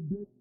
break